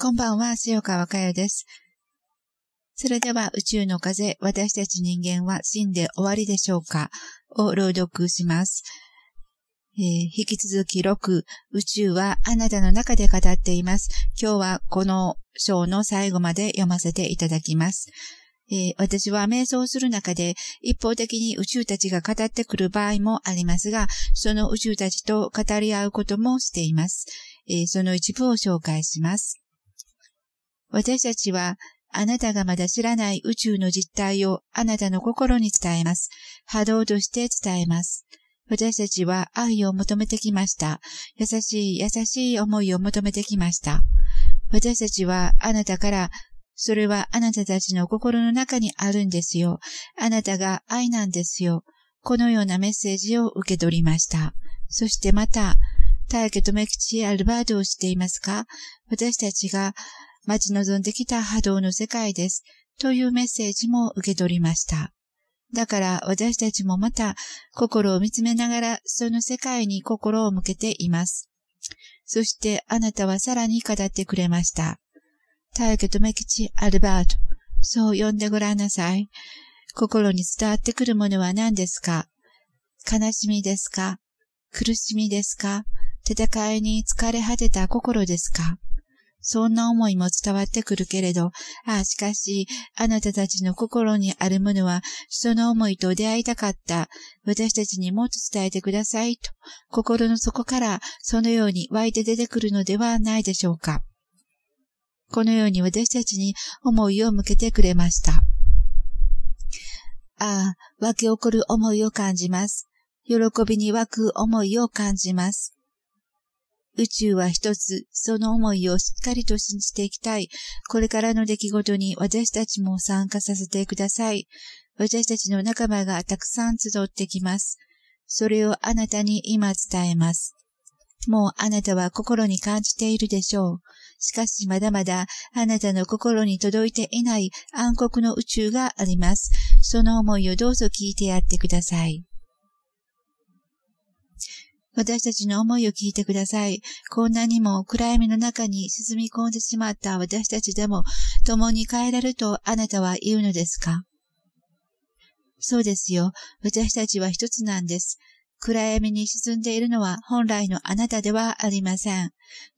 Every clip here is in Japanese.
こんばんは、塩川佳代です。それでは宇宙の風、私たち人間は死んで終わりでしょうか？を朗読します。えー、引き続き6、宇宙はあなたの中で語っています。今日はこの章の最後まで読ませていただきます。えー、私は瞑想する中で一方的に宇宙たちが語ってくる場合もありますが、その宇宙たちと語り合うこともしています。えー、その一部を紹介します。私たちはあなたがまだ知らない宇宙の実態をあなたの心に伝えます。波動として伝えます。私たちは愛を求めてきました。優しい優しい思いを求めてきました。私たちはあなたから、それはあなたたちの心の中にあるんですよ。あなたが愛なんですよ。このようなメッセージを受け取りました。そしてまた、大家とめきちアルバートをしていますか？私たちが待ち望んできた波動の世界です。というメッセージも受け取りました。だから私たちもまた心を見つめながらその世界に心を向けています。そしてあなたはさらに語ってくれました。大家とめきちアルバート。そう呼んでごらんなさい。心に伝わってくるものは何ですか？悲しみですか？苦しみですか？戦いに疲れ果てた心ですか？そんな思いも伝わってくるけれど、ああ、しかし、あなたたちの心にあるものは、その思いと出会いたかった。私たちにもっと伝えてくださいと、心の底からそのように湧いて出てくるのではないでしょうか。このように私たちに思いを向けてくれました。ああ、湧き起こる思いを感じます。喜びに湧く思いを感じます。宇宙は一つ、その思いをしっかりと信じていきたい。これからの出来事に私たちも参加させてください。私たちの仲間がたくさん集ってきます。それをあなたに今伝えます。もうあなたは心に感じているでしょう。しかしまだまだあなたの心に届いていない暗黒の宇宙があります。その思いをどうぞ聞いてやってください。私たちの思いを聞いてください。こんなにも暗闇の中に沈み込んでしまった私たちでも共に帰れるとあなたは言うのですか？そうですよ。私たちは一つなんです。暗闇に沈んでいるのは本来のあなたではありません。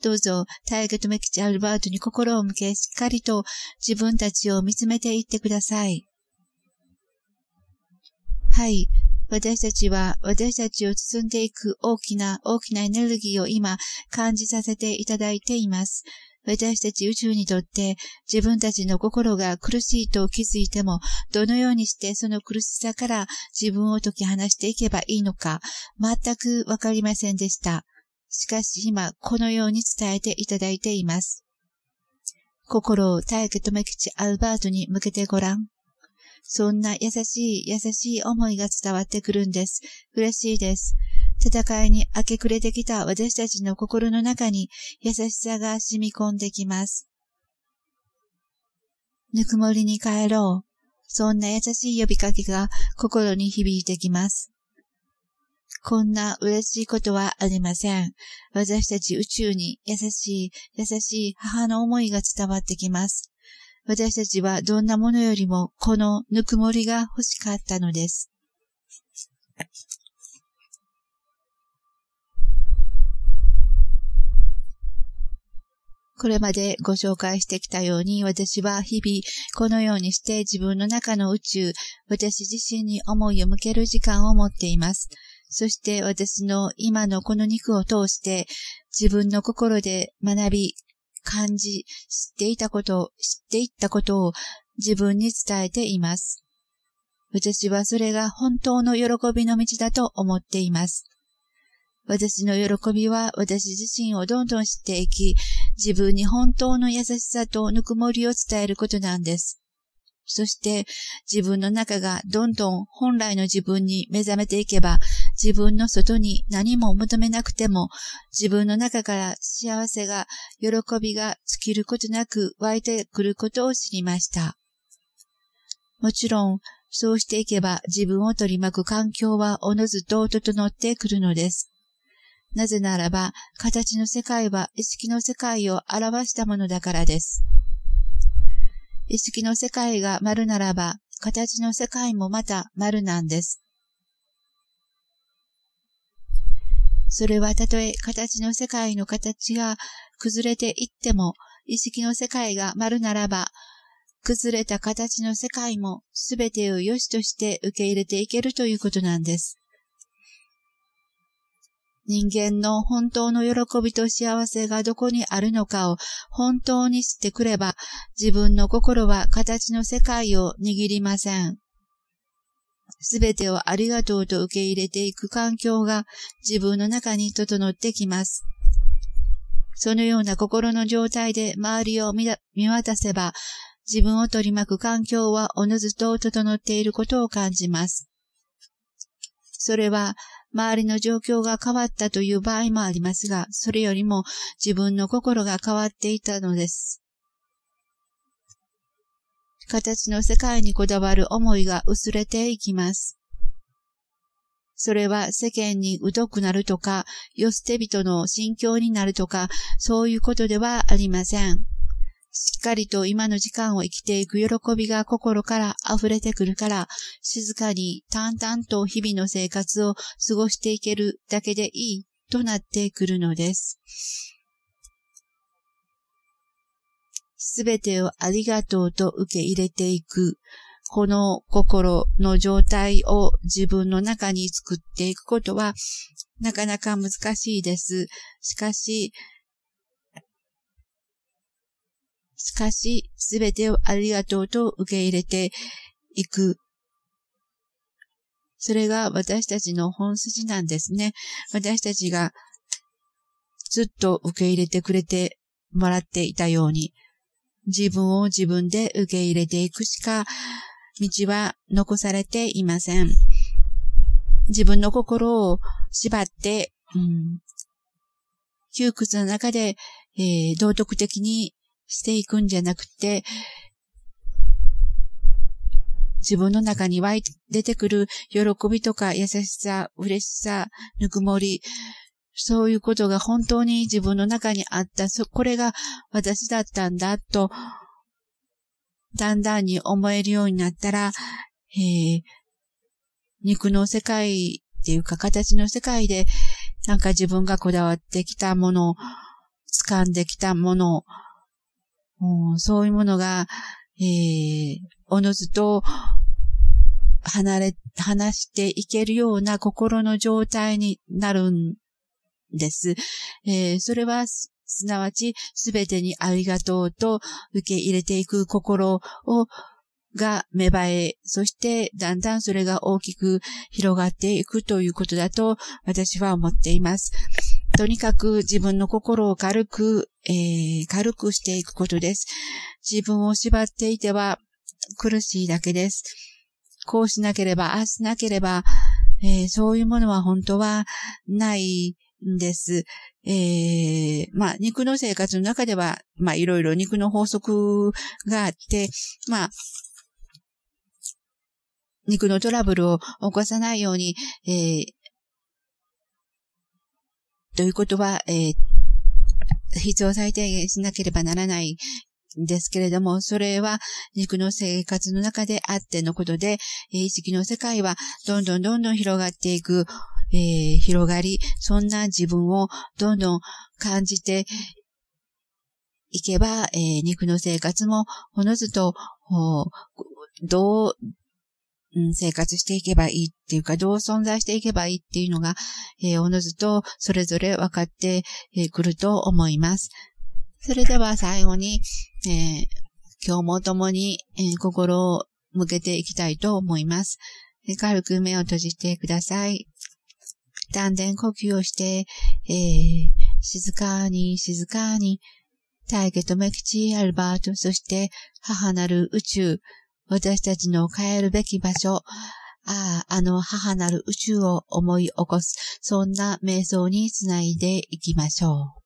どうぞ、大河とメキチアルバートに心を向け、しっかりと自分たちを見つめていってください。はい。私たちは私たちを包んでいく大きな大きなエネルギーを今感じさせていただいています。私たち宇宙にとって自分たちの心が苦しいと気づいてもどのようにしてその苦しさから自分を解き放していけばいいのか全くわかりませんでした。しかし今このように伝えていただいています。心を大家め吉アルバートに向けてごらん。そんな優しい優しい思いが伝わってくるんです。嬉しいです。戦いに明け暮れてきた私たちの心の中に優しさが染み込んできます。ぬくもりに帰ろう。そんな優しい呼びかけが心に響いてきます。こんな嬉しいことはありません。私たち宇宙に優しい、優しい母の思いが伝わってきます。私たちはどんなものよりもこのぬくもりが欲しかったのです。これまでご紹介してきたように私は日々このようにして自分の中の宇宙、私自身に思いを向ける時間を持っています。そして私の今のこの肉を通して自分の心で学び、感じ、知っていたこと、知っていったことを自分に伝えています。私はそれが本当の喜びの道だと思っています。私の喜びは私自身をどんどん知っていき、自分に本当の優しさとぬくもりを伝えることなんです。そして自分の中がどんどん本来の自分に目覚めていけば、自分の外に何も求めなくても、自分の中から幸せが、喜びが尽きることなく湧いてくることを知りました。もちろん、そうしていけば自分を取り巻く環境はおのずと整ってくるのです。なぜならば、形の世界は意識の世界を表したものだからです。意識の世界が丸ならば、形の世界もまた丸なんです。それはたとえ形の世界の形が崩れていっても、意識の世界が丸ならば、崩れた形の世界もすべてを良しとして受け入れていけるということなんです。人間の本当の喜びと幸せがどこにあるのかを本当に知ってくれば、自分の心は形の世界を握りません。すべてをありがとうと受け入れていく環境が自分の中に整ってきます。そのような心の状態で周りを見渡せば、自分を取り巻く環境はおのずと整っていることを感じます。それは、周りの状況が変わったという場合もありますが、それよりも自分の心が変わっていたのです。形の世界にこだわる思いが薄れていきます。それは世間に疎くなるとか、よ捨て人の心境になるとか、そういうことではありません。しっかりと今の時間を生きていく喜びが心から溢れてくるから、静かに淡々と日々の生活を過ごしていけるだけでいいとなってくるのです。すべてをありがとうと受け入れていく。この心の状態を自分の中に作っていくことはなかなか難しいです。しかし、しかし、すべてをありがとうと受け入れていく。それが私たちの本筋なんですね。私たちがずっと受け入れてくれてもらっていたように、自分を自分で受け入れていくしか、道は残されていません。自分の心を縛って、うん、窮屈の中で、えー、道徳的にしていくんじゃなくて、自分の中に湧いて出てくる喜びとか優しさ、嬉しさ、ぬくもり、そういうことが本当に自分の中にあった、これが私だったんだと、だんだんに思えるようになったら、えー、肉の世界っていうか形の世界で、なんか自分がこだわってきたもの、掴んできたもの、うん、そういうものが、えー、おのずと離れ、離していけるような心の状態になるんです。えー、それは、すなわち、すべてにありがとうと受け入れていく心を、が芽生え、そしてだんだんそれが大きく広がっていくということだと私は思っています。とにかく自分の心を軽く、えー、軽くしていくことです。自分を縛っていては苦しいだけです。こうしなければ、ああしなければ、えー、そういうものは本当はないんです。えー、まあ、肉の生活の中では、まあ、いろいろ肉の法則があって、まあ、肉のトラブルを起こさないように、えー、ということは、えー、必要最低限しなければならないんですけれども、それは肉の生活の中であってのことで、意識の世界はどんどんどんどん広がっていく、えー、広がり、そんな自分をどんどん感じていけば、えー、肉の生活もおのずと、どう、うん、生活していけばいいっていうか、どう存在していけばいいっていうのが、えー、おのずとそれぞれ分かってくると思います。それでは最後に、えー、今日も共に、えー、心を向けていきたいと思います。軽く目を閉じてください。丹田呼吸をして、えー、静かに静かに、大家とメキチアルバート、そして母なる宇宙、私たちの帰るべき場所、ああ、あの母なる宇宙を思い起こす、そんな瞑想につないでいきましょう。